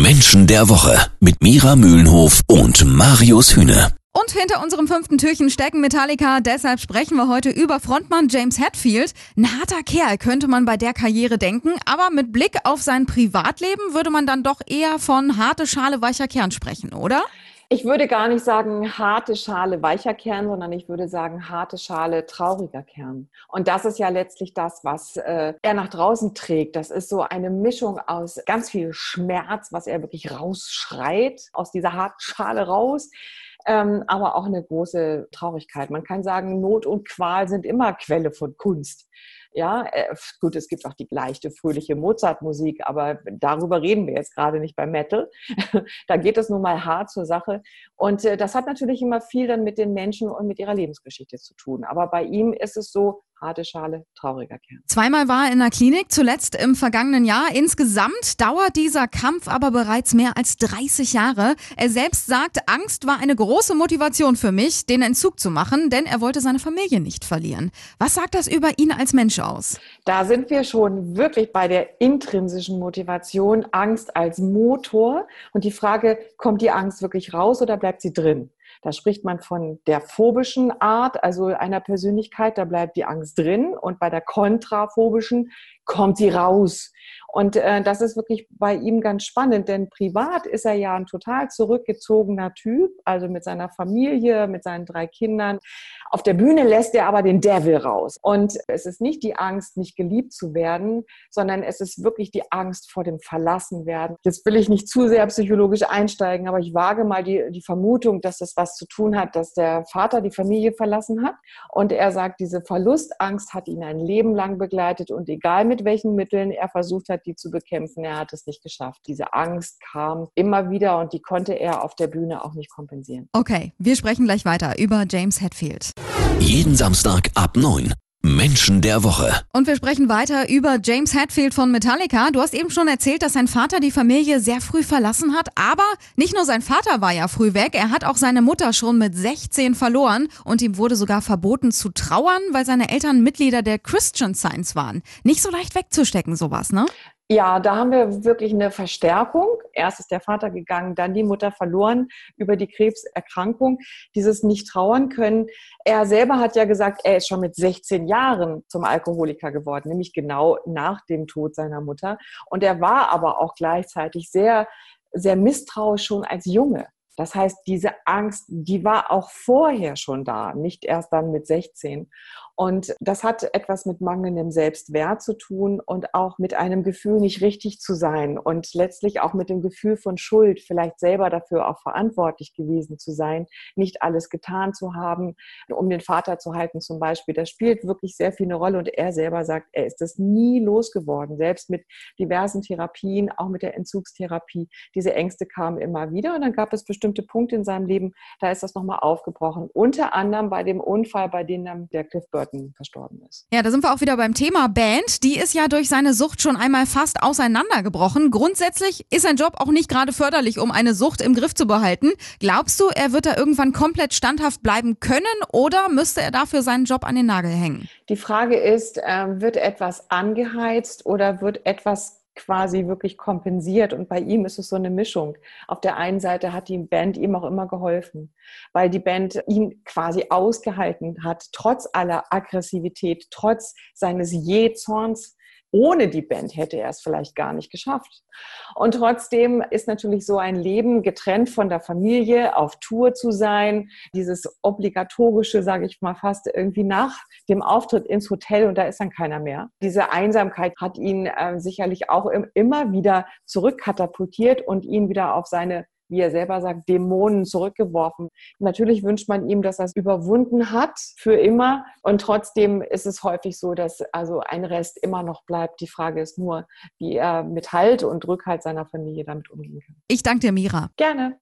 Menschen der Woche mit Mira Mühlenhof und Marius Hühne. Und hinter unserem fünften Türchen stecken Metallica, deshalb sprechen wir heute über Frontmann James Hetfield. Ein harter Kerl könnte man bei der Karriere denken, aber mit Blick auf sein Privatleben würde man dann doch eher von harte Schale weicher Kern sprechen, oder? Ich würde gar nicht sagen harte Schale weicher Kern, sondern ich würde sagen harte Schale trauriger Kern. Und das ist ja letztlich das, was äh, er nach draußen trägt. Das ist so eine Mischung aus ganz viel Schmerz, was er wirklich rausschreit, aus dieser harten Schale raus. Ähm, aber auch eine große Traurigkeit. Man kann sagen, Not und Qual sind immer Quelle von Kunst. Ja, äh, gut, es gibt auch die leichte, fröhliche Mozart-Musik, aber darüber reden wir jetzt gerade nicht beim Metal. da geht es nun mal hart zur Sache. Und äh, das hat natürlich immer viel dann mit den Menschen und mit ihrer Lebensgeschichte zu tun. Aber bei ihm ist es so, harte Schale, trauriger Kern. Zweimal war er in der Klinik, zuletzt im vergangenen Jahr. Insgesamt dauert dieser Kampf aber bereits mehr als 30 Jahre. Er selbst sagt, Angst war eine große Motivation für mich, den Entzug zu machen, denn er wollte seine Familie nicht verlieren. Was sagt das über ihn als Mensch aus? Da sind wir schon wirklich bei der intrinsischen Motivation, Angst als Motor. Und die Frage, kommt die Angst wirklich raus oder bleibt sie drin? Da spricht man von der phobischen Art, also einer Persönlichkeit, da bleibt die Angst drin und bei der kontraphobischen kommt sie raus. Und äh, das ist wirklich bei ihm ganz spannend, denn privat ist er ja ein total zurückgezogener Typ, also mit seiner Familie, mit seinen drei Kindern. Auf der Bühne lässt er aber den Devil raus. Und es ist nicht die Angst, nicht geliebt zu werden, sondern es ist wirklich die Angst vor dem Verlassenwerden. Jetzt will ich nicht zu sehr psychologisch einsteigen, aber ich wage mal die, die Vermutung, dass das was zu tun hat, dass der Vater die Familie verlassen hat. Und er sagt, diese Verlustangst hat ihn ein Leben lang begleitet und egal mit welchen Mitteln er versucht hat, die zu bekämpfen. Er hat es nicht geschafft. Diese Angst kam immer wieder und die konnte er auf der Bühne auch nicht kompensieren. Okay, wir sprechen gleich weiter über James Hetfield. Jeden Samstag ab 9. Menschen der Woche. Und wir sprechen weiter über James Hetfield von Metallica. Du hast eben schon erzählt, dass sein Vater die Familie sehr früh verlassen hat. Aber nicht nur sein Vater war ja früh weg, er hat auch seine Mutter schon mit 16 verloren. Und ihm wurde sogar verboten zu trauern, weil seine Eltern Mitglieder der Christian Science waren. Nicht so leicht wegzustecken, sowas, ne? Ja, da haben wir wirklich eine Verstärkung. Erst ist der Vater gegangen, dann die Mutter verloren über die Krebserkrankung. Dieses nicht trauern können. Er selber hat ja gesagt, er ist schon mit 16 Jahren zum Alkoholiker geworden, nämlich genau nach dem Tod seiner Mutter. Und er war aber auch gleichzeitig sehr, sehr misstrauisch schon als Junge. Das heißt, diese Angst, die war auch vorher schon da, nicht erst dann mit 16. Und das hat etwas mit mangelndem Selbstwert zu tun und auch mit einem Gefühl, nicht richtig zu sein und letztlich auch mit dem Gefühl von Schuld, vielleicht selber dafür auch verantwortlich gewesen zu sein, nicht alles getan zu haben, um den Vater zu halten zum Beispiel. Das spielt wirklich sehr viel eine Rolle und er selber sagt, er ist es nie losgeworden, selbst mit diversen Therapien, auch mit der Entzugstherapie. Diese Ängste kamen immer wieder und dann gab es bestimmte Punkte in seinem Leben, da ist das nochmal aufgebrochen. Unter anderem bei dem Unfall, bei dem der Cliff Burton Burton verstorben ist. Ja, da sind wir auch wieder beim Thema Band. Die ist ja durch seine Sucht schon einmal fast auseinandergebrochen. Grundsätzlich ist sein Job auch nicht gerade förderlich, um eine Sucht im Griff zu behalten. Glaubst du, er wird da irgendwann komplett standhaft bleiben können oder müsste er dafür seinen Job an den Nagel hängen? Die Frage ist, äh, wird etwas angeheizt oder wird etwas quasi wirklich kompensiert. Und bei ihm ist es so eine Mischung. Auf der einen Seite hat die Band ihm auch immer geholfen, weil die Band ihn quasi ausgehalten hat, trotz aller Aggressivität, trotz seines Jähzorns ohne die Band hätte er es vielleicht gar nicht geschafft. Und trotzdem ist natürlich so ein Leben getrennt von der Familie, auf Tour zu sein, dieses obligatorische, sage ich mal fast, irgendwie nach dem Auftritt ins Hotel und da ist dann keiner mehr. Diese Einsamkeit hat ihn äh, sicherlich auch im, immer wieder zurückkatapultiert und ihn wieder auf seine wie er selber sagt, Dämonen zurückgeworfen. Natürlich wünscht man ihm, dass er es überwunden hat für immer. Und trotzdem ist es häufig so, dass also ein Rest immer noch bleibt. Die Frage ist nur, wie er mit Halt und Rückhalt seiner Familie damit umgehen kann. Ich danke dir, Mira. Gerne.